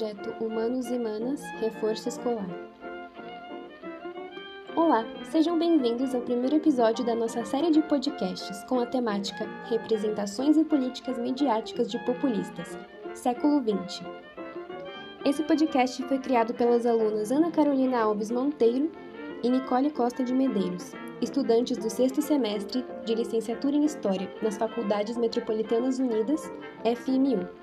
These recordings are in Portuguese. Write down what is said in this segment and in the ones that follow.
projeto Humanos e Manas Reforço Escolar. Olá, sejam bem-vindos ao primeiro episódio da nossa série de podcasts com a temática Representações e Políticas Mediáticas de Populistas, século XX. Esse podcast foi criado pelas alunas Ana Carolina Alves Monteiro e Nicole Costa de Medeiros, estudantes do sexto semestre de licenciatura em História nas Faculdades Metropolitanas Unidas, FMU.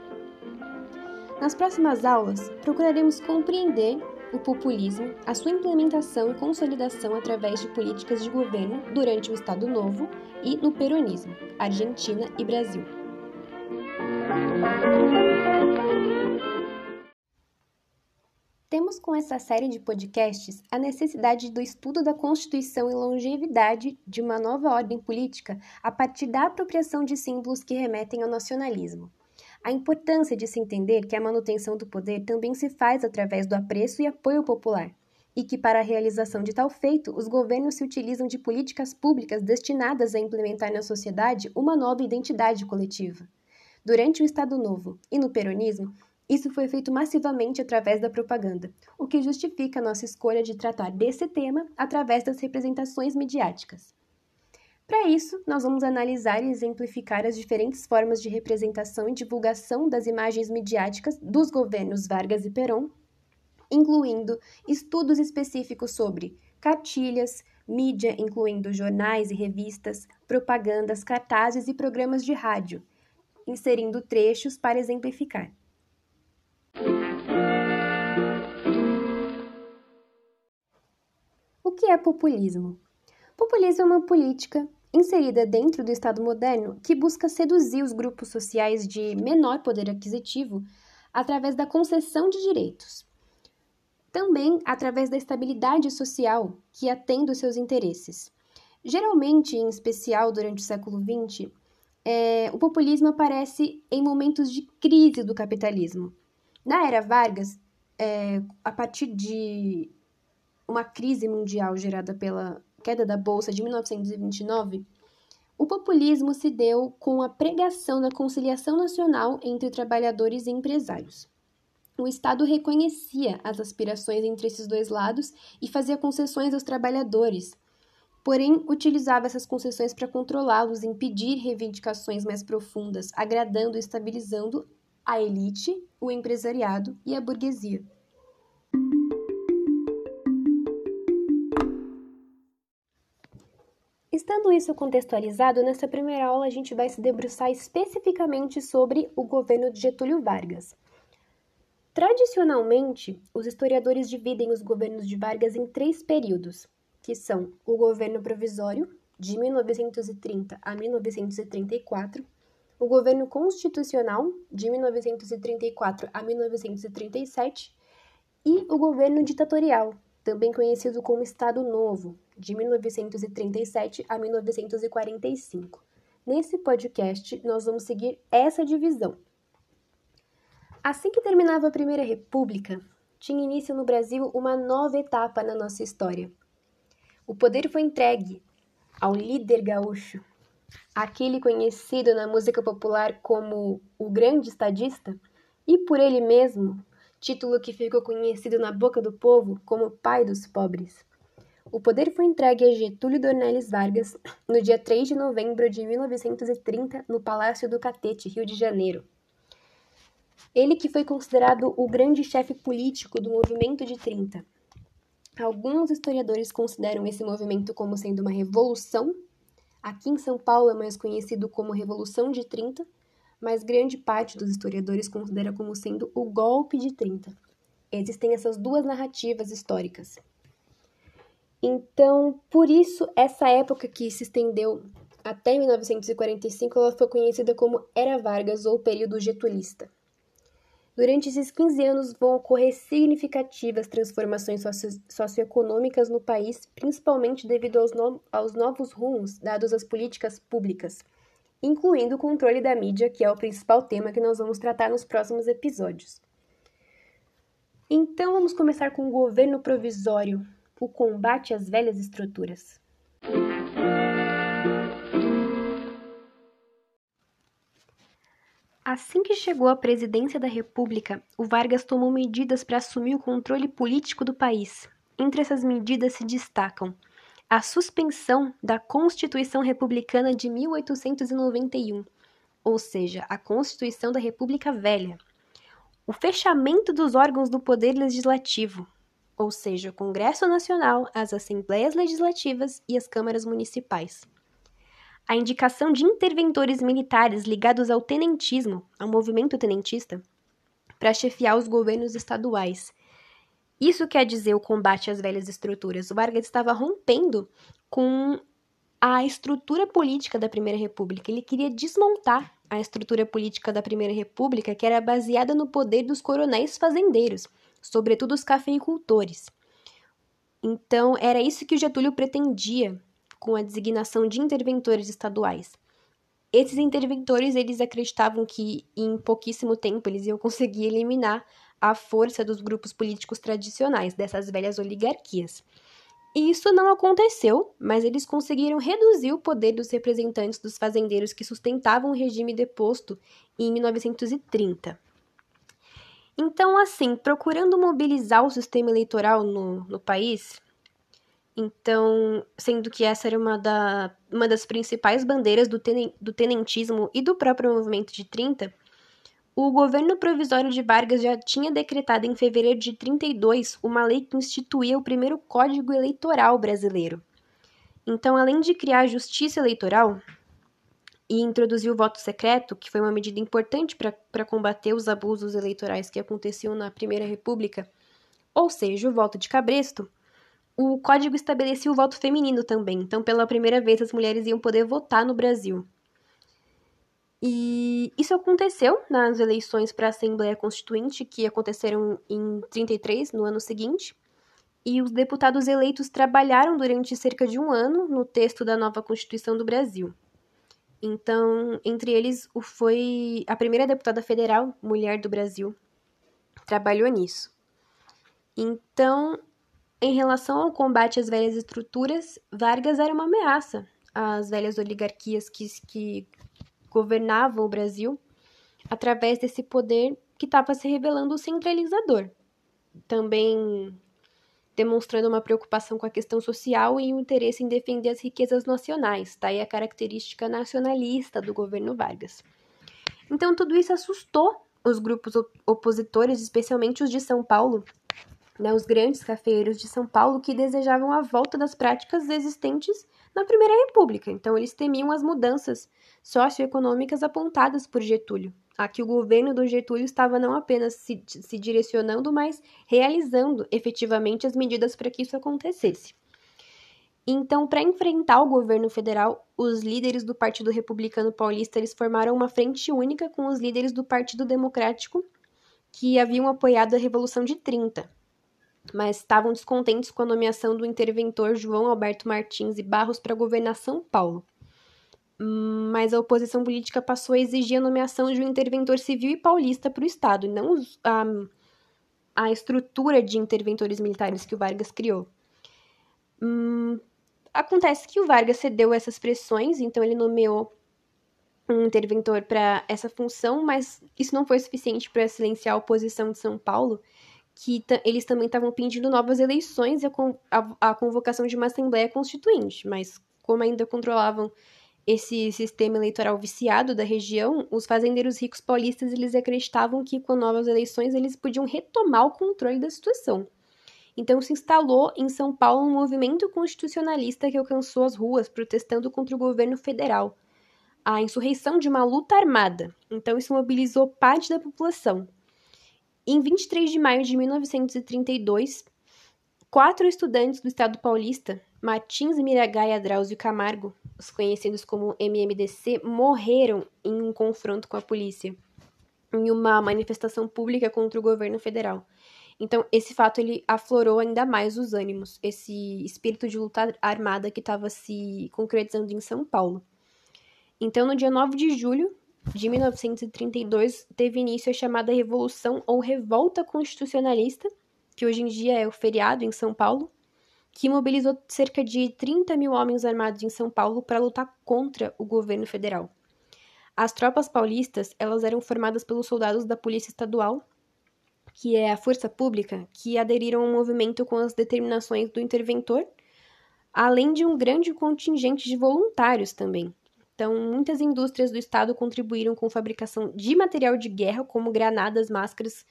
Nas próximas aulas, procuraremos compreender o populismo, a sua implementação e consolidação através de políticas de governo durante o Estado Novo e no peronismo, Argentina e Brasil. Temos com essa série de podcasts a necessidade do estudo da constituição e longevidade de uma nova ordem política a partir da apropriação de símbolos que remetem ao nacionalismo. A importância de se entender que a manutenção do poder também se faz através do apreço e apoio popular, e que, para a realização de tal feito, os governos se utilizam de políticas públicas destinadas a implementar na sociedade uma nova identidade coletiva. Durante o Estado Novo e no peronismo, isso foi feito massivamente através da propaganda, o que justifica nossa escolha de tratar desse tema através das representações midiáticas. Para isso, nós vamos analisar e exemplificar as diferentes formas de representação e divulgação das imagens midiáticas dos governos Vargas e Perón, incluindo estudos específicos sobre cartilhas, mídia, incluindo jornais e revistas, propagandas, cartazes e programas de rádio, inserindo trechos para exemplificar. O que é populismo? Populismo é uma política inserida dentro do Estado moderno que busca seduzir os grupos sociais de menor poder aquisitivo através da concessão de direitos. Também através da estabilidade social que atende os seus interesses. Geralmente, em especial durante o século XX, é, o populismo aparece em momentos de crise do capitalismo. Na era Vargas, é, a partir de uma crise mundial gerada pela queda da Bolsa de 1929, o populismo se deu com a pregação da conciliação nacional entre trabalhadores e empresários. O Estado reconhecia as aspirações entre esses dois lados e fazia concessões aos trabalhadores, porém utilizava essas concessões para controlá-los, impedir reivindicações mais profundas, agradando e estabilizando a elite, o empresariado e a burguesia. Estando isso contextualizado, nessa primeira aula a gente vai se debruçar especificamente sobre o governo de Getúlio Vargas. Tradicionalmente, os historiadores dividem os governos de Vargas em três períodos, que são o governo provisório, de 1930 a 1934, o governo constitucional, de 1934 a 1937, e o governo ditatorial, também conhecido como Estado Novo, de 1937 a 1945. Nesse podcast, nós vamos seguir essa divisão. Assim que terminava a Primeira República, tinha início no Brasil uma nova etapa na nossa história. O poder foi entregue ao líder gaúcho, aquele conhecido na música popular como o Grande Estadista, e por ele mesmo título que ficou conhecido na boca do povo como Pai dos Pobres. O poder foi entregue a Getúlio Dornelles Vargas no dia 3 de novembro de 1930 no Palácio do Catete, Rio de Janeiro. Ele que foi considerado o grande chefe político do movimento de 30. Alguns historiadores consideram esse movimento como sendo uma revolução. Aqui em São Paulo é mais conhecido como Revolução de 30, mas grande parte dos historiadores considera como sendo o golpe de 30. Existem essas duas narrativas históricas. Então, por isso, essa época que se estendeu até 1945, ela foi conhecida como Era Vargas ou período getulista. Durante esses 15 anos vão ocorrer significativas transformações socio socioeconômicas no país, principalmente devido aos, no aos novos rumos dados às políticas públicas incluindo o controle da mídia, que é o principal tema que nós vamos tratar nos próximos episódios. Então vamos começar com o governo provisório, o combate às velhas estruturas. Assim que chegou à presidência da República, o Vargas tomou medidas para assumir o controle político do país. Entre essas medidas se destacam a suspensão da Constituição Republicana de 1891, ou seja, a Constituição da República Velha, o fechamento dos órgãos do Poder Legislativo, ou seja, o Congresso Nacional, as Assembleias Legislativas e as câmaras municipais a indicação de interventores militares ligados ao tenentismo, ao movimento tenentista, para chefiar os governos estaduais. Isso quer dizer o combate às velhas estruturas. O Vargas estava rompendo com a estrutura política da Primeira República. Ele queria desmontar a estrutura política da Primeira República, que era baseada no poder dos coronéis fazendeiros, sobretudo os cafeicultores. Então, era isso que o Getúlio pretendia com a designação de interventores estaduais. Esses interventores, eles acreditavam que em pouquíssimo tempo eles iam conseguir eliminar a força dos grupos políticos tradicionais, dessas velhas oligarquias. E isso não aconteceu, mas eles conseguiram reduzir o poder dos representantes dos fazendeiros que sustentavam o regime deposto em 1930. Então, assim, procurando mobilizar o sistema eleitoral no, no país, então, sendo que essa era uma, da, uma das principais bandeiras do, tenen, do tenentismo e do próprio movimento de 30, o governo provisório de Vargas já tinha decretado em fevereiro de 32 uma lei que instituía o primeiro Código Eleitoral brasileiro. Então, além de criar a justiça eleitoral e introduzir o voto secreto, que foi uma medida importante para combater os abusos eleitorais que aconteciam na Primeira República, ou seja, o voto de cabresto, o código estabelecia o voto feminino também, então pela primeira vez as mulheres iam poder votar no Brasil. E isso aconteceu nas eleições para a Assembleia Constituinte, que aconteceram em 33, no ano seguinte. E os deputados eleitos trabalharam durante cerca de um ano no texto da nova Constituição do Brasil. Então, entre eles, foi a primeira deputada federal, mulher do Brasil, trabalhou nisso. Então, em relação ao combate às velhas estruturas, Vargas era uma ameaça às velhas oligarquias que, que governavam o Brasil através desse poder que estava se revelando centralizador. Também demonstrando uma preocupação com a questão social e um interesse em defender as riquezas nacionais, tá? E a característica nacionalista do governo Vargas. Então, tudo isso assustou os grupos opositores, especialmente os de São Paulo, né, os grandes cafeeiros de São Paulo que desejavam a volta das práticas existentes na Primeira República. Então, eles temiam as mudanças socioeconômicas apontadas por Getúlio. Aqui o governo do Getúlio estava não apenas se, se direcionando, mas realizando efetivamente as medidas para que isso acontecesse. Então, para enfrentar o governo federal, os líderes do Partido Republicano Paulista eles formaram uma frente única com os líderes do Partido Democrático que haviam apoiado a Revolução de 30 mas estavam descontentes com a nomeação do interventor João Alberto Martins e Barros para governar São Paulo. Mas a oposição política passou a exigir a nomeação de um interventor civil e paulista para o Estado, não a, a estrutura de interventores militares que o Vargas criou. Hum, acontece que o Vargas cedeu essas pressões, então ele nomeou um interventor para essa função, mas isso não foi suficiente para silenciar a oposição de São Paulo, que eles também estavam pedindo novas eleições e a, a, a, convocação de uma Assembleia Constituinte, mas como ainda controlavam esse sistema eleitoral viciado da região, os fazendeiros ricos paulistas eles acreditavam que com novas eleições eles podiam retomar o controle da situação. Então se instalou em São Paulo um movimento constitucionalista que alcançou as ruas protestando contra o governo federal. A insurreição de uma luta armada. Então isso mobilizou parte da população, em 23 de maio de 1932, quatro estudantes do estado paulista, Martins Miragaia Drauzio Camargo, os conhecidos como MMDC, morreram em um confronto com a polícia, em uma manifestação pública contra o governo federal. Então, esse fato ele aflorou ainda mais os ânimos, esse espírito de luta armada que estava se concretizando em São Paulo. Então, no dia 9 de julho de 1932 teve início a chamada Revolução ou Revolta Constitucionalista, que hoje em dia é o feriado em São Paulo, que mobilizou cerca de 30 mil homens armados em São Paulo para lutar contra o governo federal. as tropas paulistas, elas eram formadas pelos soldados da Polícia Estadual, que é a força pública, que aderiram ao movimento com as determinações do interventor, além de um grande contingente de voluntários também. Então, muitas indústrias do estado contribuíram com fabricação de material de guerra, como granadas, máscaras,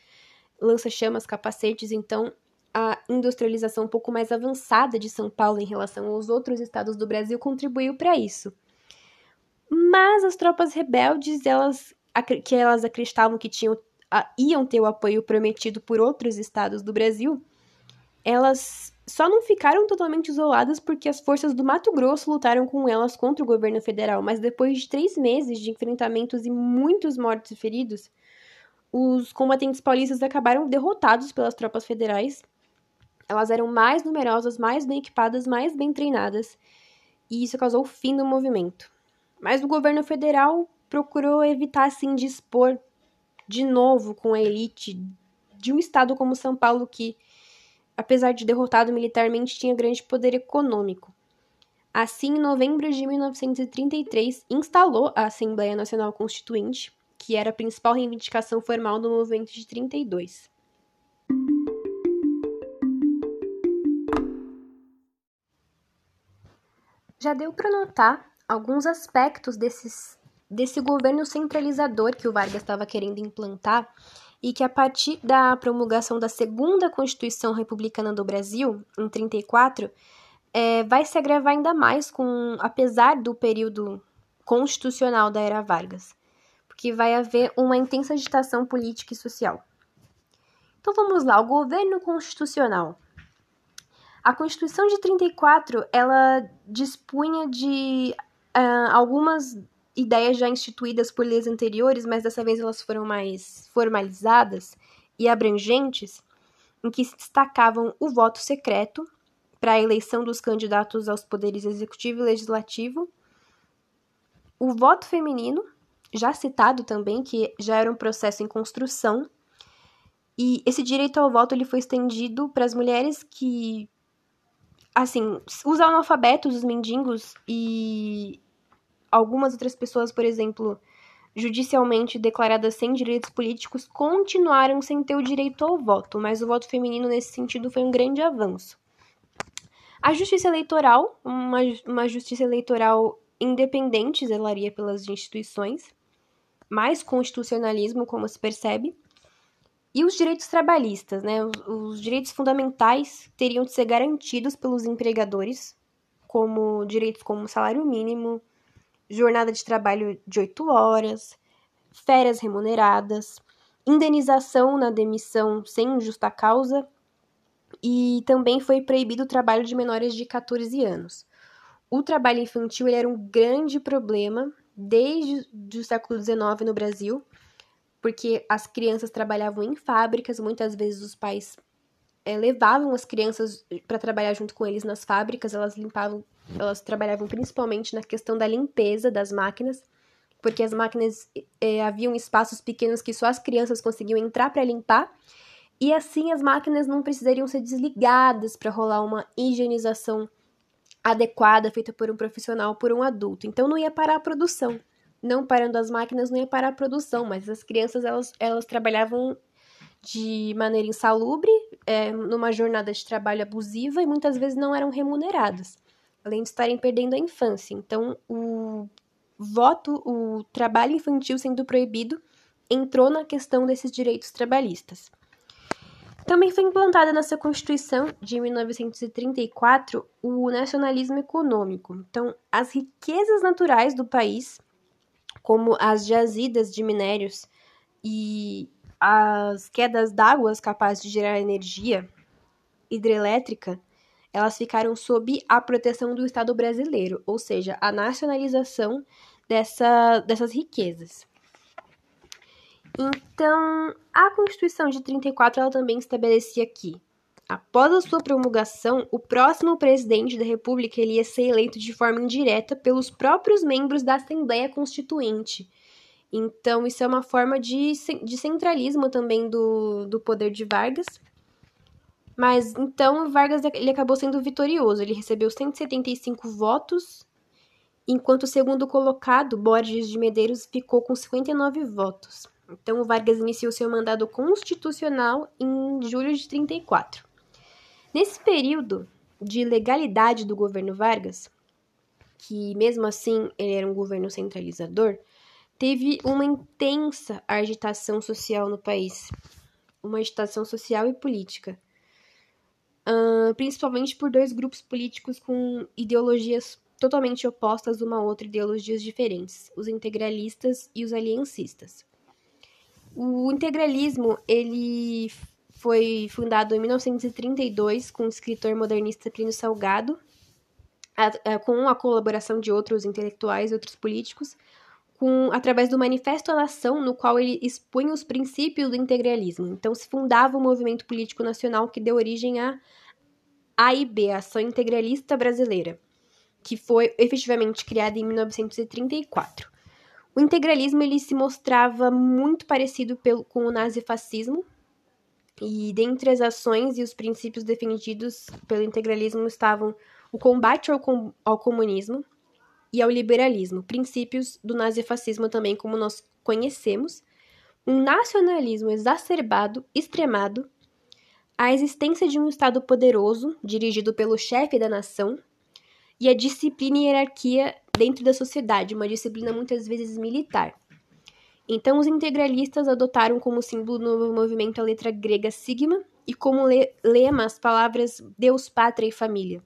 lança-chamas, capacetes. Então, a industrialização um pouco mais avançada de São Paulo em relação aos outros estados do Brasil contribuiu para isso. Mas as tropas rebeldes, elas que elas acreditavam que tinham iam ter o apoio prometido por outros estados do Brasil, elas só não ficaram totalmente isoladas porque as forças do Mato Grosso lutaram com elas contra o governo federal, mas depois de três meses de enfrentamentos e muitos mortos e feridos, os combatentes paulistas acabaram derrotados pelas tropas federais. Elas eram mais numerosas, mais bem equipadas, mais bem treinadas, e isso causou o fim do movimento. Mas o governo federal procurou evitar assim dispor de novo com a elite de um estado como São Paulo que, apesar de derrotado militarmente, tinha grande poder econômico. Assim, em novembro de 1933, instalou a Assembleia Nacional Constituinte, que era a principal reivindicação formal do movimento de 32. Já deu para notar alguns aspectos desses desse governo centralizador que o Vargas estava querendo implantar e que a partir da promulgação da segunda Constituição Republicana do Brasil, em 34, é, vai se agravar ainda mais com, apesar do período constitucional da era Vargas, porque vai haver uma intensa agitação política e social. Então vamos lá, o governo constitucional. A Constituição de 34, ela dispunha de uh, algumas ideias já instituídas por leis anteriores, mas dessa vez elas foram mais formalizadas e abrangentes, em que se destacavam o voto secreto para a eleição dos candidatos aos poderes executivo e legislativo, o voto feminino, já citado também, que já era um processo em construção, e esse direito ao voto ele foi estendido para as mulheres que, assim, os analfabetos, os mendigos e algumas outras pessoas, por exemplo, judicialmente declaradas sem direitos políticos, continuaram sem ter o direito ao voto, mas o voto feminino nesse sentido foi um grande avanço. A justiça eleitoral, uma, uma justiça eleitoral independente, zelaria pelas instituições, mais constitucionalismo, como se percebe, e os direitos trabalhistas, né? Os, os direitos fundamentais teriam de ser garantidos pelos empregadores, como direitos como salário mínimo, jornada de trabalho de 8 horas, férias remuneradas, indenização na demissão sem justa causa e também foi proibido o trabalho de menores de 14 anos. O trabalho infantil era um grande problema desde o século XIX no Brasil, porque as crianças trabalhavam em fábricas, muitas vezes os pais é, levavam as crianças para trabalhar junto com eles nas fábricas, elas limpavam elas trabalhavam principalmente na questão da limpeza das máquinas, porque as máquinas é, haviam espaços pequenos que só as crianças conseguiam entrar para limpar, e assim as máquinas não precisariam ser desligadas para rolar uma higienização adequada feita por um profissional, por um adulto. Então não ia parar a produção. Não parando as máquinas, não ia parar a produção, mas as crianças elas, elas trabalhavam de maneira insalubre, é, numa jornada de trabalho abusiva e muitas vezes não eram remuneradas além de estarem perdendo a infância. Então, o voto, o trabalho infantil sendo proibido, entrou na questão desses direitos trabalhistas. Também foi implantada nessa Constituição de 1934 o nacionalismo econômico. Então, as riquezas naturais do país, como as jazidas de minérios e as quedas d'água capazes de gerar energia hidrelétrica, elas ficaram sob a proteção do Estado brasileiro, ou seja, a nacionalização dessa, dessas riquezas. Então, a Constituição de 34 ela também estabelecia que, após a sua promulgação, o próximo presidente da República ele ia ser eleito de forma indireta pelos próprios membros da Assembleia Constituinte. Então, isso é uma forma de, de centralismo também do, do poder de Vargas mas então Vargas ele acabou sendo vitorioso. Ele recebeu 175 votos enquanto o segundo colocado, Borges de Medeiros, ficou com 59 votos. Então, Vargas iniciou seu mandato constitucional em julho de 34. Nesse período de legalidade do governo Vargas, que mesmo assim ele era um governo centralizador, teve uma intensa agitação social no país, uma agitação social e política, principalmente por dois grupos políticos com ideologias totalmente opostas uma a outra, ideologias diferentes, os integralistas e os aliancistas. O integralismo, ele foi fundado em 1932 com o escritor modernista Plínio Salgado, a, a, com a colaboração de outros intelectuais e outros políticos, com, através do Manifesto à Nação, no qual ele expunha os princípios do integralismo. Então, se fundava o movimento político nacional que deu origem à AIB, a Ação Integralista Brasileira, que foi efetivamente criada em 1934. O integralismo ele se mostrava muito parecido pelo, com o nazifascismo, e dentre as ações e os princípios defendidos pelo integralismo estavam o combate ao, com, ao comunismo, e ao liberalismo, princípios do nazifascismo também como nós conhecemos, um nacionalismo exacerbado, extremado, a existência de um Estado poderoso, dirigido pelo chefe da nação, e a disciplina e hierarquia dentro da sociedade, uma disciplina muitas vezes militar. Então, os integralistas adotaram como símbolo do novo movimento a letra grega sigma e como lema as palavras Deus, Pátria e Família.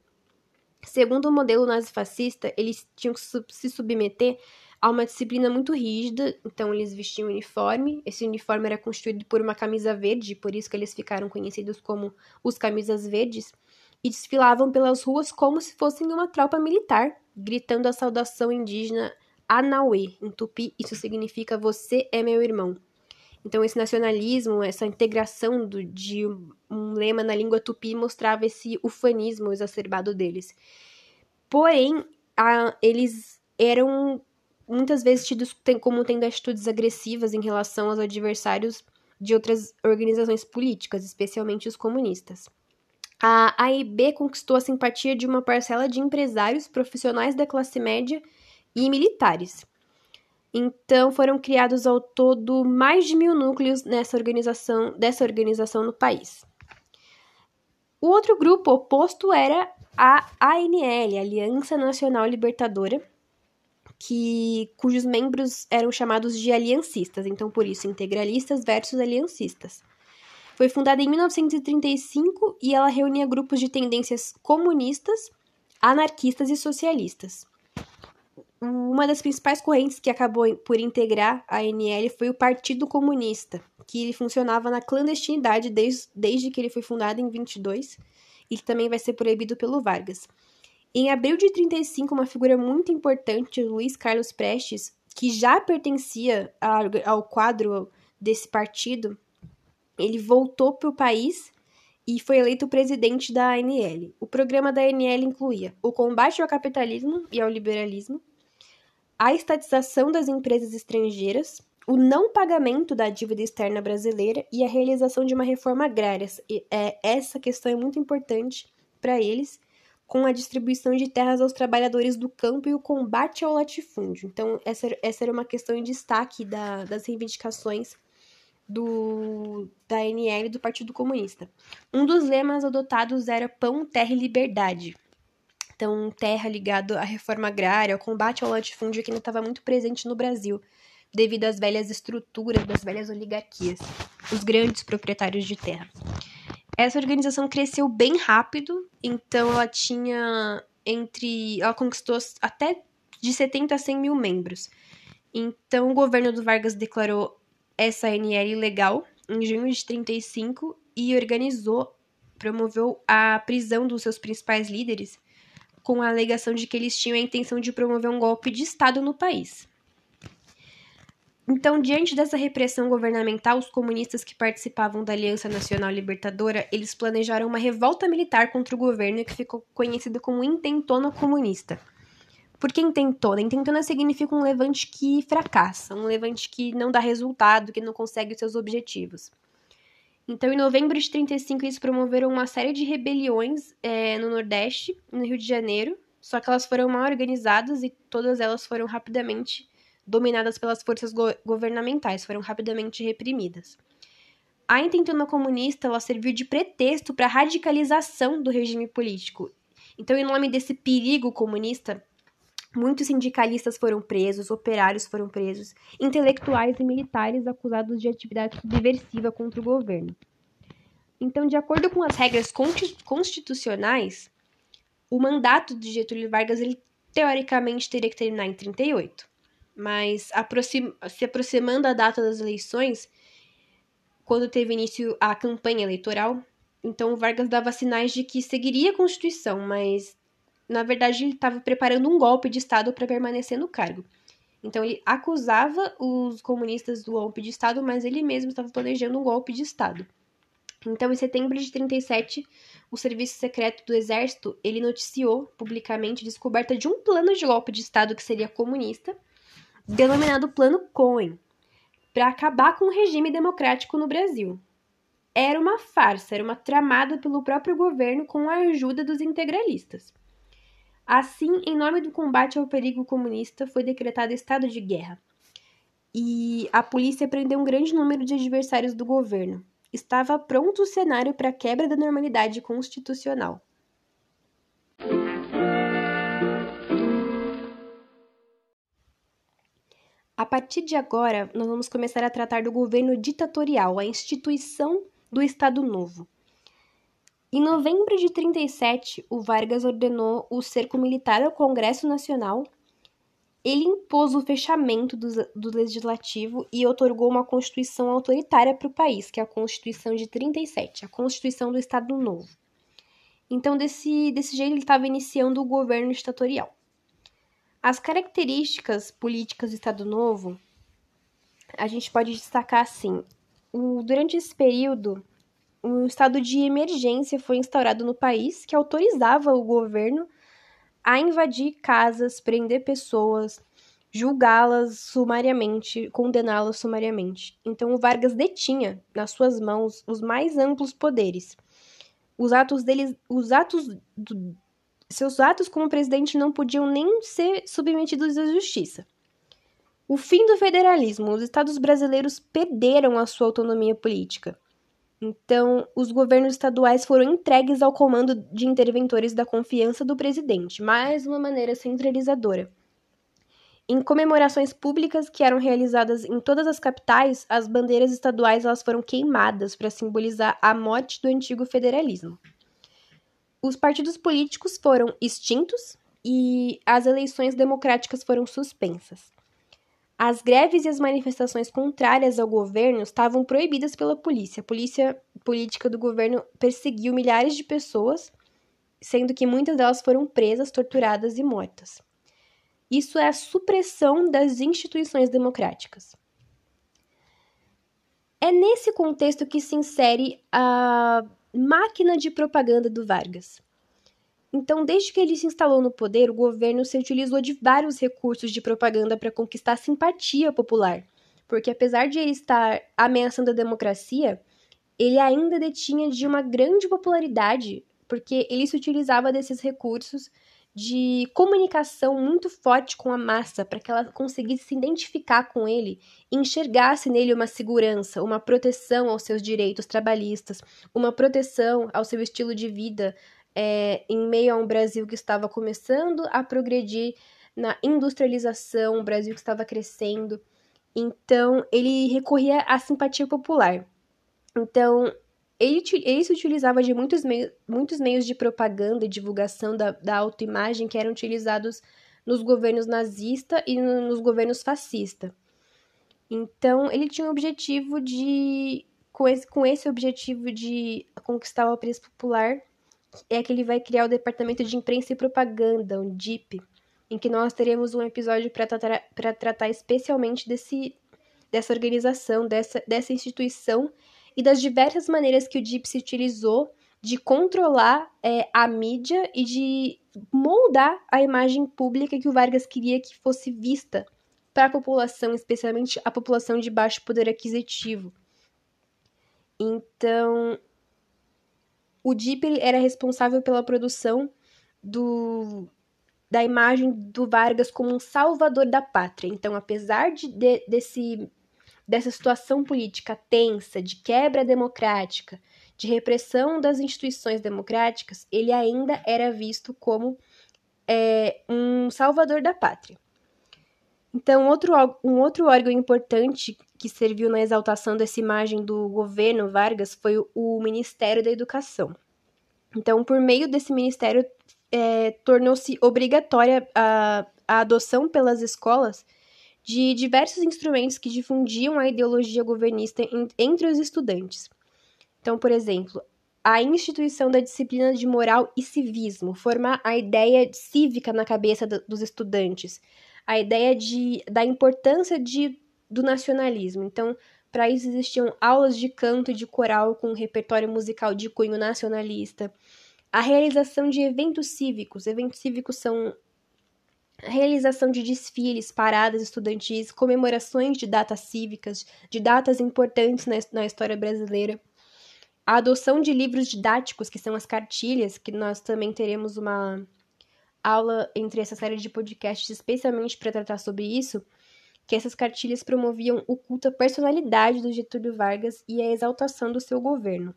Segundo o modelo nazifascista, eles tinham que se submeter a uma disciplina muito rígida, então eles vestiam uniforme. Esse uniforme era constituído por uma camisa verde, por isso que eles ficaram conhecidos como os camisas verdes, e desfilavam pelas ruas como se fossem uma tropa militar, gritando a saudação indígena Anauê. Em tupi, isso significa você é meu irmão. Então, esse nacionalismo, essa integração do, de um lema na língua tupi mostrava esse ufanismo exacerbado deles. Porém, a, eles eram muitas vezes tidos como tendo atitudes agressivas em relação aos adversários de outras organizações políticas, especialmente os comunistas. A AIB conquistou a simpatia de uma parcela de empresários, profissionais da classe média e militares. Então foram criados ao todo mais de mil núcleos nessa organização, dessa organização no país. O outro grupo oposto era a ANL, Aliança Nacional Libertadora, que, cujos membros eram chamados de aliancistas, então por isso integralistas versus aliancistas. Foi fundada em 1935 e ela reunia grupos de tendências comunistas, anarquistas e socialistas uma das principais correntes que acabou por integrar a ANL foi o Partido Comunista, que ele funcionava na clandestinidade desde, desde que ele foi fundado em 22 e que também vai ser proibido pelo Vargas. Em abril de 35, uma figura muito importante, Luiz Carlos Prestes, que já pertencia ao quadro desse partido, ele voltou para o país e foi eleito presidente da ANL. O programa da ANL incluía o combate ao capitalismo e ao liberalismo, a estatização das empresas estrangeiras, o não pagamento da dívida externa brasileira e a realização de uma reforma agrária. E, é, essa questão é muito importante para eles, com a distribuição de terras aos trabalhadores do campo e o combate ao latifúndio. Então, essa, essa era uma questão em destaque da, das reivindicações do, da NL do Partido Comunista. Um dos lemas adotados era Pão, Terra e Liberdade. Então, terra ligado à reforma agrária, ao combate ao latifúndio que ainda estava muito presente no Brasil, devido às velhas estruturas das velhas oligarquias, os grandes proprietários de terra. Essa organização cresceu bem rápido, então ela tinha entre. Ela conquistou até de 70 a 100 mil membros. Então, o governo do Vargas declarou essa ANL legal em junho de 35 e organizou, promoveu a prisão dos seus principais líderes com a alegação de que eles tinham a intenção de promover um golpe de Estado no país. Então, diante dessa repressão governamental, os comunistas que participavam da Aliança Nacional Libertadora, eles planejaram uma revolta militar contra o governo que ficou conhecida como Intentona Comunista. Por que intentona? Intentona significa um levante que fracassa, um levante que não dá resultado, que não consegue os seus objetivos. Então, em novembro de 35, eles promoveram uma série de rebeliões é, no Nordeste, no Rio de Janeiro, só que elas foram mal organizadas e todas elas foram rapidamente dominadas pelas forças go governamentais, foram rapidamente reprimidas. A intentona comunista ela serviu de pretexto para a radicalização do regime político. Então, em nome desse perigo comunista, muitos sindicalistas foram presos, operários foram presos, intelectuais e militares acusados de atividade subversiva contra o governo. Então, de acordo com as regras constitucionais, o mandato de Getúlio Vargas ele teoricamente teria que terminar em 38. Mas aproxim se aproximando a data das eleições, quando teve início a campanha eleitoral, então Vargas dava sinais de que seguiria a Constituição, mas na verdade ele estava preparando um golpe de Estado para permanecer no cargo. Então ele acusava os comunistas do golpe de Estado, mas ele mesmo estava planejando um golpe de Estado. Então, em setembro de 37, o Serviço Secreto do Exército ele noticiou publicamente a descoberta de um plano de golpe de Estado que seria comunista, denominado Plano Cohen, para acabar com o regime democrático no Brasil. Era uma farsa, era uma tramada pelo próprio governo com a ajuda dos integralistas. Assim, em nome do combate ao perigo comunista, foi decretado estado de guerra. E a polícia prendeu um grande número de adversários do governo, estava pronto o cenário para a quebra da normalidade constitucional. A partir de agora, nós vamos começar a tratar do governo ditatorial, a instituição do Estado Novo. Em novembro de 37, o Vargas ordenou o cerco militar ao Congresso Nacional ele impôs o fechamento do, do legislativo e otorgou uma constituição autoritária para o país, que é a Constituição de 37, a Constituição do Estado Novo. Então, desse, desse jeito, ele estava iniciando o governo ditatorial. As características políticas do Estado Novo, a gente pode destacar assim: o, durante esse período, um estado de emergência foi instaurado no país que autorizava o governo a invadir casas, prender pessoas, julgá-las sumariamente, condená-las sumariamente. Então, o Vargas detinha nas suas mãos os mais amplos poderes. Os atos deles, os atos do, seus atos como presidente não podiam nem ser submetidos à justiça. O fim do federalismo, os estados brasileiros perderam a sua autonomia política. Então, os governos estaduais foram entregues ao comando de interventores da confiança do presidente, mais uma maneira centralizadora. Em comemorações públicas que eram realizadas em todas as capitais, as bandeiras estaduais elas foram queimadas para simbolizar a morte do antigo federalismo. Os partidos políticos foram extintos e as eleições democráticas foram suspensas. As greves e as manifestações contrárias ao governo estavam proibidas pela polícia. A polícia política do governo perseguiu milhares de pessoas, sendo que muitas delas foram presas, torturadas e mortas. Isso é a supressão das instituições democráticas. É nesse contexto que se insere a máquina de propaganda do Vargas. Então, desde que ele se instalou no poder, o governo se utilizou de vários recursos de propaganda para conquistar simpatia popular. Porque apesar de ele estar ameaçando a democracia, ele ainda detinha de uma grande popularidade, porque ele se utilizava desses recursos de comunicação muito forte com a massa, para que ela conseguisse se identificar com ele enxergasse nele uma segurança, uma proteção aos seus direitos trabalhistas, uma proteção ao seu estilo de vida, é, em meio a um Brasil que estava começando a progredir na industrialização, um Brasil que estava crescendo. Então, ele recorria à simpatia popular. Então, ele, ele se utilizava de muitos, meios, muitos meios de propaganda e divulgação da, da autoimagem que eram utilizados nos governos nazista e no, nos governos fascista. Então, ele tinha o objetivo de. Com esse, com esse objetivo de conquistar o apreço popular, é que ele vai criar o Departamento de Imprensa e Propaganda, o DIP, em que nós teremos um episódio para tratar, tratar especialmente desse, dessa organização, dessa, dessa instituição e das diversas maneiras que o DIP se utilizou de controlar é, a mídia e de moldar a imagem pública que o Vargas queria que fosse vista para a população, especialmente a população de baixo poder aquisitivo. Então, o DIP era responsável pela produção do, da imagem do Vargas como um salvador da pátria. Então, apesar de, de, desse, dessa situação política tensa, de quebra democrática, de repressão das instituições democráticas, ele ainda era visto como é, um salvador da pátria. Então, outro, um outro órgão importante que serviu na exaltação dessa imagem do governo Vargas foi o Ministério da Educação. Então, por meio desse ministério, é, tornou-se obrigatória a, a adoção pelas escolas de diversos instrumentos que difundiam a ideologia governista entre os estudantes. Então, por exemplo, a instituição da disciplina de moral e civismo, formar a ideia cívica na cabeça do, dos estudantes, a ideia de, da importância de, do nacionalismo. Então, para isso existiam aulas de canto e de coral com repertório musical de cunho nacionalista, a realização de eventos cívicos. Eventos cívicos são a realização de desfiles, paradas estudantis, comemorações de datas cívicas, de datas importantes na, na história brasileira. A adoção de livros didáticos, que são as cartilhas, que nós também teremos uma aula entre essa série de podcasts especialmente para tratar sobre isso, que essas cartilhas promoviam o culto à personalidade do Getúlio Vargas e a exaltação do seu governo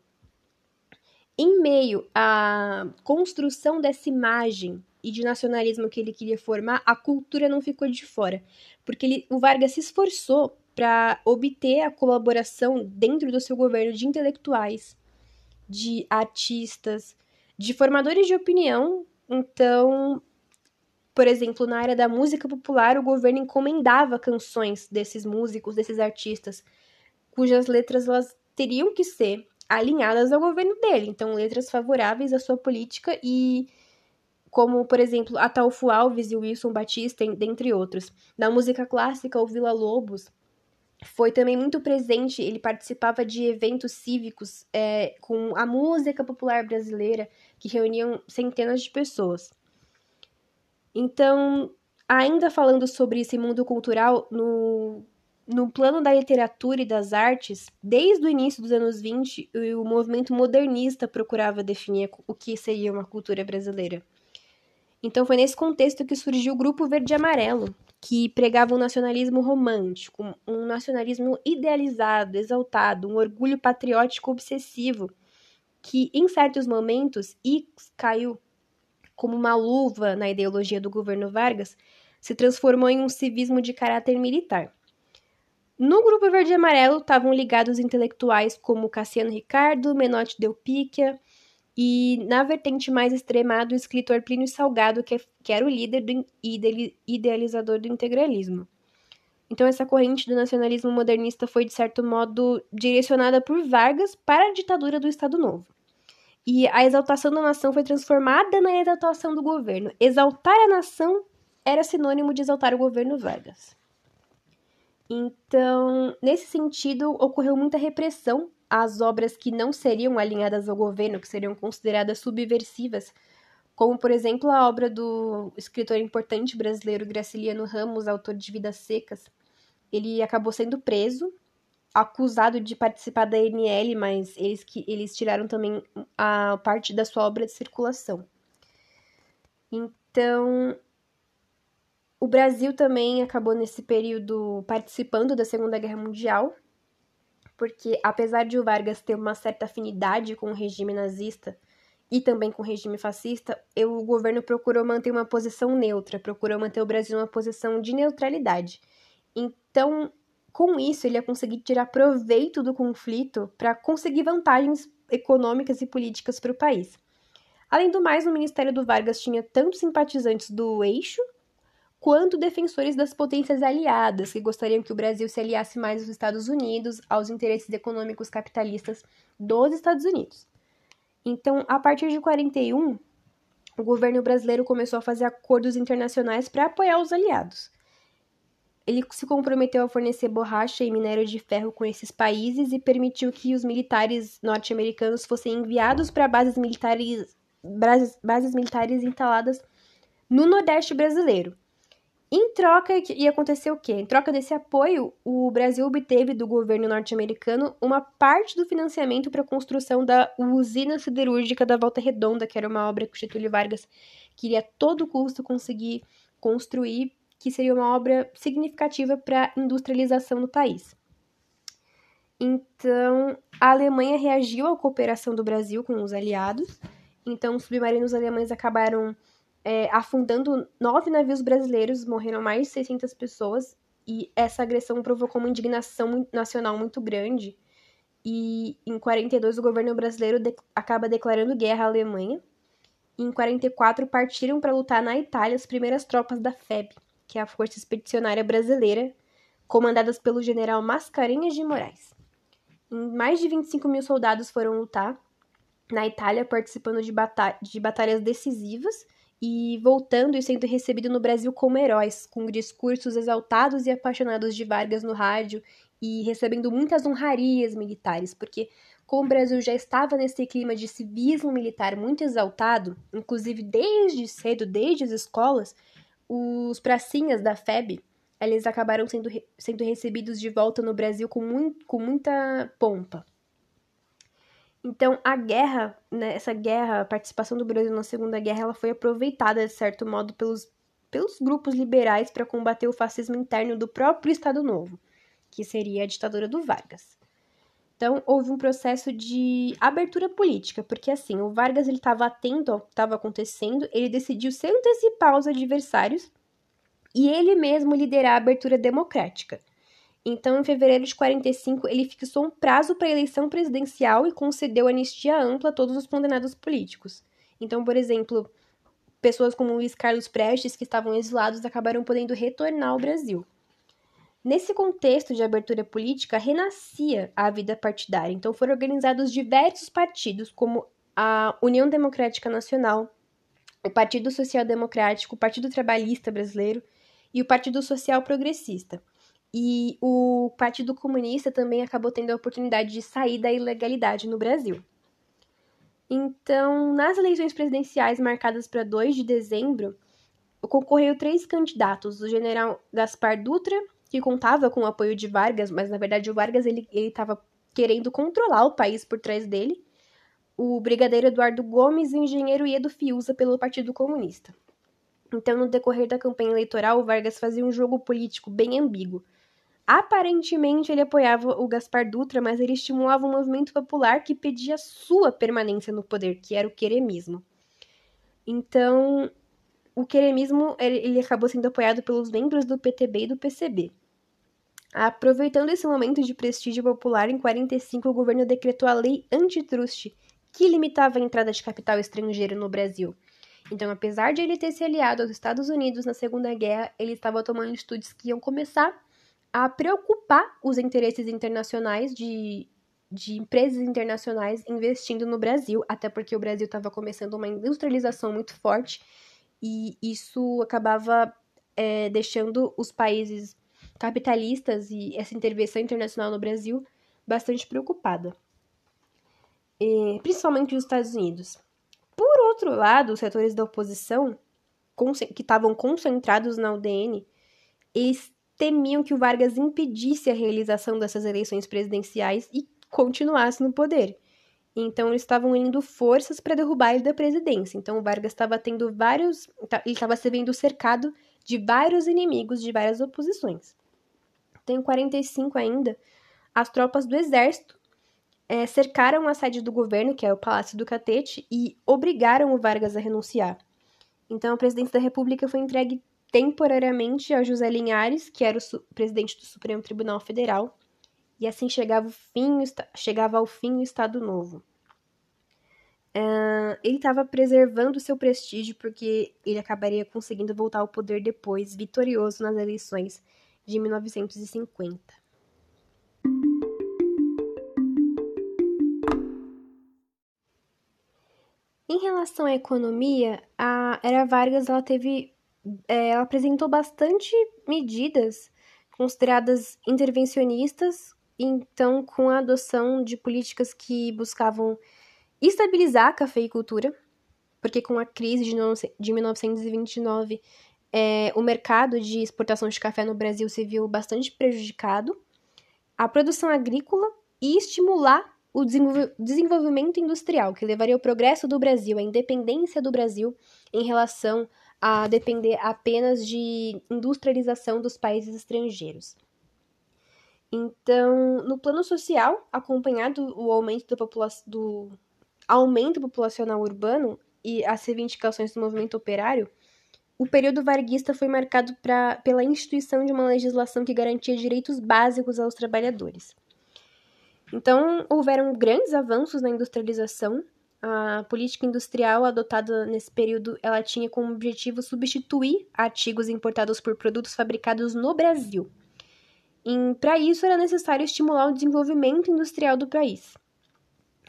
em meio à construção dessa imagem e de nacionalismo que ele queria formar, a cultura não ficou de fora, porque ele, o Vargas se esforçou para obter a colaboração dentro do seu governo de intelectuais, de artistas, de formadores de opinião. Então, por exemplo, na área da música popular, o governo encomendava canções desses músicos, desses artistas, cujas letras elas teriam que ser alinhadas ao governo dele, então letras favoráveis à sua política e como, por exemplo, Ataúfo Alves e Wilson Batista, dentre outros. Na música clássica, o Vila Lobos foi também muito presente, ele participava de eventos cívicos é, com a música popular brasileira, que reuniam centenas de pessoas. Então, ainda falando sobre esse mundo cultural, no no plano da literatura e das artes, desde o início dos anos 20, o movimento modernista procurava definir o que seria uma cultura brasileira. Então foi nesse contexto que surgiu o Grupo Verde e Amarelo, que pregava um nacionalismo romântico, um nacionalismo idealizado, exaltado, um orgulho patriótico obsessivo, que em certos momentos, e caiu como uma luva na ideologia do governo Vargas, se transformou em um civismo de caráter militar. No grupo verde e amarelo estavam ligados intelectuais como Cassiano Ricardo, Menotti Del Picchia e, na vertente mais extremada, o escritor Plínio Salgado, que, que era o líder e idealizador do integralismo. Então, essa corrente do nacionalismo modernista foi, de certo modo, direcionada por Vargas para a ditadura do Estado Novo. E a exaltação da nação foi transformada na exaltação do governo. Exaltar a nação era sinônimo de exaltar o governo Vargas. Então, nesse sentido, ocorreu muita repressão às obras que não seriam alinhadas ao governo, que seriam consideradas subversivas, como, por exemplo, a obra do escritor importante brasileiro Graciliano Ramos, autor de Vidas Secas. Ele acabou sendo preso, acusado de participar da NL, mas eles, que, eles tiraram também a parte da sua obra de circulação. Então, o Brasil também acabou nesse período participando da Segunda Guerra Mundial, porque apesar de o Vargas ter uma certa afinidade com o regime nazista e também com o regime fascista, o governo procurou manter uma posição neutra, procurou manter o Brasil uma posição de neutralidade. Então, com isso, ele ia conseguir tirar proveito do conflito para conseguir vantagens econômicas e políticas para o país. Além do mais, o Ministério do Vargas tinha tanto simpatizantes do eixo quanto defensores das potências aliadas, que gostariam que o Brasil se aliasse mais aos Estados Unidos, aos interesses econômicos capitalistas dos Estados Unidos. Então, a partir de 41, o governo brasileiro começou a fazer acordos internacionais para apoiar os aliados. Ele se comprometeu a fornecer borracha e minério de ferro com esses países e permitiu que os militares norte-americanos fossem enviados para bases militares, bases, bases militares instaladas no Nordeste brasileiro. Em troca, ia acontecer o quê? Em troca desse apoio, o Brasil obteve do governo norte-americano uma parte do financiamento para a construção da usina siderúrgica da Volta Redonda, que era uma obra que o Getúlio Vargas queria a todo custo conseguir construir, que seria uma obra significativa para a industrialização do país. Então, a Alemanha reagiu à cooperação do Brasil com os aliados. Então, os submarinos alemães acabaram é, afundando nove navios brasileiros, morreram mais de 600 pessoas, e essa agressão provocou uma indignação nacional muito grande. E em 42 o governo brasileiro de acaba declarando guerra à Alemanha. E em 44 partiram para lutar na Itália as primeiras tropas da FEB, que é a Força Expedicionária Brasileira, comandadas pelo general Mascarenhas de Moraes. Mais de 25 mil soldados foram lutar na Itália, participando de, bata de batalhas decisivas e voltando e sendo recebido no Brasil como heróis, com discursos exaltados e apaixonados de Vargas no rádio e recebendo muitas honrarias militares, porque como o Brasil já estava nesse clima de civismo militar muito exaltado, inclusive desde cedo, desde as escolas, os pracinhas da FEB, eles acabaram sendo, sendo recebidos de volta no Brasil com, muito, com muita pompa. Então, a guerra, né, essa guerra, a participação do Brasil na Segunda Guerra, ela foi aproveitada, de certo modo, pelos, pelos grupos liberais para combater o fascismo interno do próprio Estado Novo, que seria a ditadura do Vargas. Então, houve um processo de abertura política, porque assim, o Vargas ele estava atento ao que estava acontecendo, ele decidiu se antecipar aos adversários e ele mesmo liderar a abertura democrática. Então, em fevereiro de 45, ele fixou um prazo para a eleição presidencial e concedeu anistia ampla a todos os condenados políticos. Então, por exemplo, pessoas como Luiz Carlos Prestes, que estavam exilados, acabaram podendo retornar ao Brasil. Nesse contexto de abertura política, renascia a vida partidária. Então, foram organizados diversos partidos, como a União Democrática Nacional, o Partido Social Democrático, o Partido Trabalhista Brasileiro e o Partido Social Progressista. E o Partido Comunista também acabou tendo a oportunidade de sair da ilegalidade no Brasil. Então, nas eleições presidenciais marcadas para 2 de dezembro, concorreu três candidatos: o general Gaspar Dutra, que contava com o apoio de Vargas, mas na verdade o Vargas ele estava querendo controlar o país por trás dele, o brigadeiro Eduardo Gomes e o engenheiro Iedo Fiuza pelo Partido Comunista. Então, no decorrer da campanha eleitoral, o Vargas fazia um jogo político bem ambíguo. Aparentemente ele apoiava o Gaspar Dutra, mas ele estimulava um movimento popular que pedia sua permanência no poder, que era o queremismo. Então, o queremismo ele acabou sendo apoiado pelos membros do PTB e do PCB. Aproveitando esse momento de prestígio popular, em 45 o governo decretou a lei antitruste, que limitava a entrada de capital estrangeiro no Brasil. Então, apesar de ele ter se aliado aos Estados Unidos na Segunda Guerra, ele estava tomando atitudes que iam começar a preocupar os interesses internacionais de, de empresas internacionais investindo no Brasil, até porque o Brasil estava começando uma industrialização muito forte e isso acabava é, deixando os países capitalistas e essa intervenção internacional no Brasil bastante preocupada, e, principalmente os Estados Unidos. Por outro lado, os setores da oposição, que estavam concentrados na UDN, eles temiam que o Vargas impedisse a realização dessas eleições presidenciais e continuasse no poder. Então eles estavam unindo forças para derrubar ele da presidência. Então o Vargas estava tendo vários, tá, ele estava se vendo cercado de vários inimigos de várias oposições. Em 45 ainda, as tropas do exército é, cercaram a sede do governo, que é o Palácio do Catete, e obrigaram o Vargas a renunciar. Então, a presidência da República foi entregue temporariamente a José Linhares, que era o presidente do Supremo Tribunal Federal, e assim chegava, fim, chegava ao fim o Estado Novo. Uh, ele estava preservando seu prestígio porque ele acabaria conseguindo voltar ao poder depois, vitorioso nas eleições de 1950. Em relação à economia, a Era Vargas ela teve é, ela apresentou bastante medidas consideradas intervencionistas, então com a adoção de políticas que buscavam estabilizar a cafeicultura, porque com a crise de 1929 é, o mercado de exportação de café no Brasil se viu bastante prejudicado, a produção agrícola e estimular o desenvolvimento industrial, que levaria ao progresso do Brasil, à independência do Brasil em relação a depender apenas de industrialização dos países estrangeiros. Então, no plano social, acompanhado o aumento da população do aumento populacional urbano e as reivindicações do movimento operário, o período varguista foi marcado pra, pela instituição de uma legislação que garantia direitos básicos aos trabalhadores. Então, houveram grandes avanços na industrialização. A política industrial adotada nesse período, ela tinha como objetivo substituir artigos importados por produtos fabricados no Brasil. Para isso, era necessário estimular o desenvolvimento industrial do país.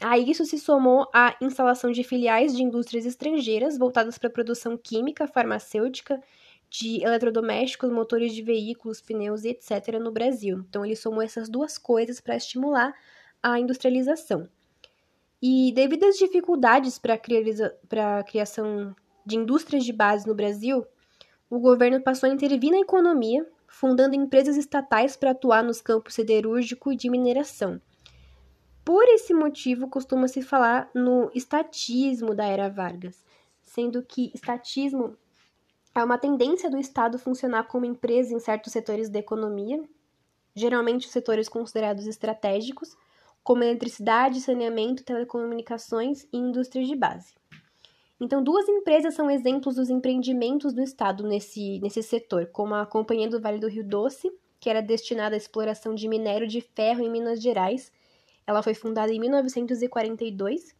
A isso se somou a instalação de filiais de indústrias estrangeiras voltadas para a produção química, farmacêutica, de eletrodomésticos, motores de veículos, pneus e etc. no Brasil. Então, ele somou essas duas coisas para estimular a industrialização. E devido às dificuldades para a criação de indústrias de base no Brasil, o governo passou a intervir na economia, fundando empresas estatais para atuar nos campos siderúrgico e de mineração. Por esse motivo, costuma-se falar no estatismo da era Vargas, sendo que estatismo é uma tendência do Estado funcionar como empresa em certos setores da economia, geralmente os setores considerados estratégicos, como eletricidade, saneamento, telecomunicações e indústrias de base. Então, duas empresas são exemplos dos empreendimentos do Estado nesse, nesse setor, como a Companhia do Vale do Rio Doce, que era destinada à exploração de minério de ferro em Minas Gerais, ela foi fundada em 1942,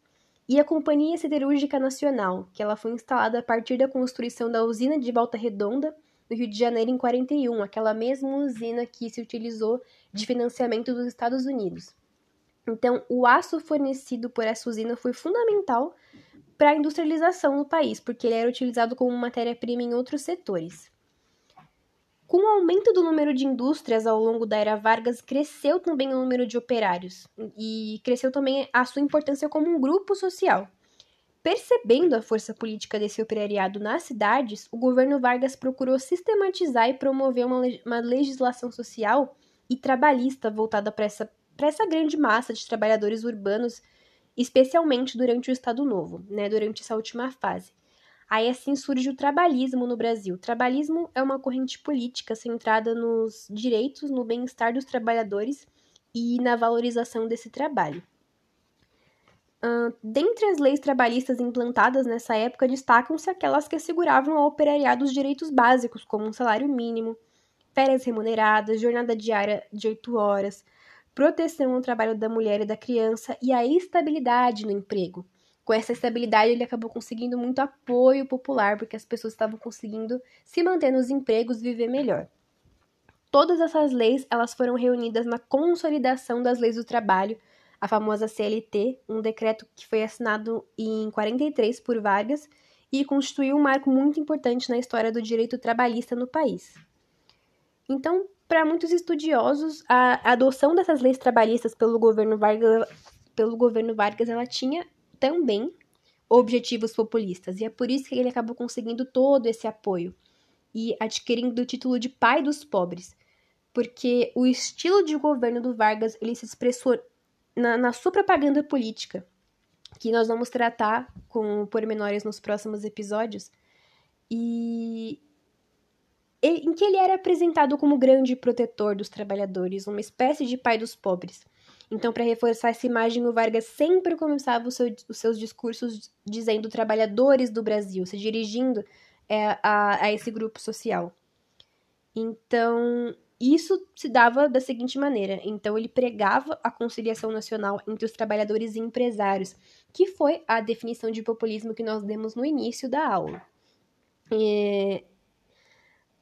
e a Companhia Siderúrgica Nacional, que ela foi instalada a partir da construção da usina de Volta Redonda, no Rio de Janeiro, em 41, aquela mesma usina que se utilizou de financiamento dos Estados Unidos. Então, o aço fornecido por essa usina foi fundamental para a industrialização no país, porque ele era utilizado como matéria-prima em outros setores. Com o aumento do número de indústrias ao longo da era Vargas, cresceu também o número de operários e cresceu também a sua importância como um grupo social. Percebendo a força política desse operariado nas cidades, o governo Vargas procurou sistematizar e promover uma, uma legislação social e trabalhista voltada para essa, essa grande massa de trabalhadores urbanos, especialmente durante o Estado Novo, né, durante essa última fase. Aí assim surge o trabalhismo no Brasil. O trabalhismo é uma corrente política centrada nos direitos, no bem-estar dos trabalhadores e na valorização desse trabalho. Uh, dentre as leis trabalhistas implantadas nessa época, destacam-se aquelas que asseguravam ao operariado os direitos básicos, como um salário mínimo, férias remuneradas, jornada diária de 8 horas, proteção ao trabalho da mulher e da criança e a estabilidade no emprego com essa estabilidade, ele acabou conseguindo muito apoio popular, porque as pessoas estavam conseguindo se manter nos empregos viver melhor. Todas essas leis, elas foram reunidas na consolidação das leis do trabalho, a famosa CLT, um decreto que foi assinado em 43 por Vargas e constituiu um marco muito importante na história do direito trabalhista no país. Então, para muitos estudiosos, a adoção dessas leis trabalhistas pelo governo Vargas, pelo governo Vargas ela tinha também objetivos populistas, e é por isso que ele acabou conseguindo todo esse apoio e adquirindo o título de pai dos pobres, porque o estilo de governo do Vargas ele se expressou na, na sua propaganda política, que nós vamos tratar com pormenores nos próximos episódios, e em que ele era apresentado como grande protetor dos trabalhadores, uma espécie de pai dos pobres. Então, para reforçar essa imagem, o Vargas sempre começava seu, os seus discursos dizendo trabalhadores do Brasil, se dirigindo é, a, a esse grupo social. Então, isso se dava da seguinte maneira: então, ele pregava a conciliação nacional entre os trabalhadores e empresários, que foi a definição de populismo que nós demos no início da aula. É,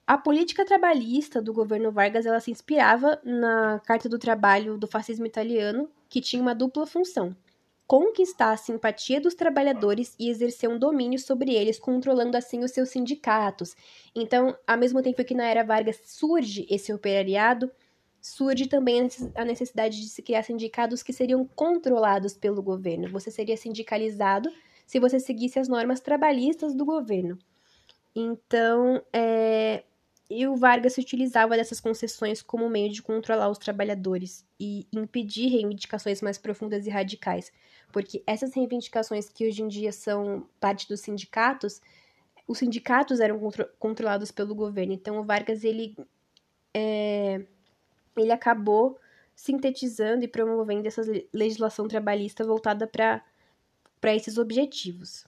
a política trabalhista do governo Vargas ela se inspirava na Carta do Trabalho do fascismo italiano, que tinha uma dupla função: conquistar a simpatia dos trabalhadores e exercer um domínio sobre eles, controlando assim os seus sindicatos. Então, ao mesmo tempo que na era Vargas surge esse operariado, surge também a necessidade de se criar sindicatos que seriam controlados pelo governo. Você seria sindicalizado se você seguisse as normas trabalhistas do governo. Então, é, e o Vargas se utilizava dessas concessões como meio de controlar os trabalhadores e impedir reivindicações mais profundas e radicais, porque essas reivindicações que hoje em dia são parte dos sindicatos, os sindicatos eram contro controlados pelo governo. Então, o Vargas ele é, ele acabou sintetizando e promovendo essa legislação trabalhista voltada para esses objetivos.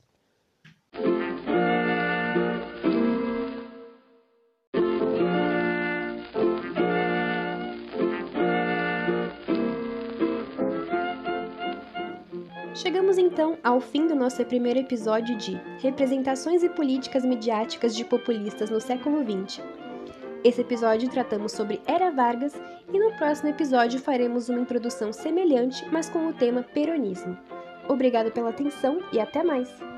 Chegamos então ao fim do nosso primeiro episódio de Representações e Políticas Midiáticas de Populistas no Século XX. Esse episódio tratamos sobre Era Vargas e no próximo episódio faremos uma introdução semelhante, mas com o tema peronismo. Obrigada pela atenção e até mais!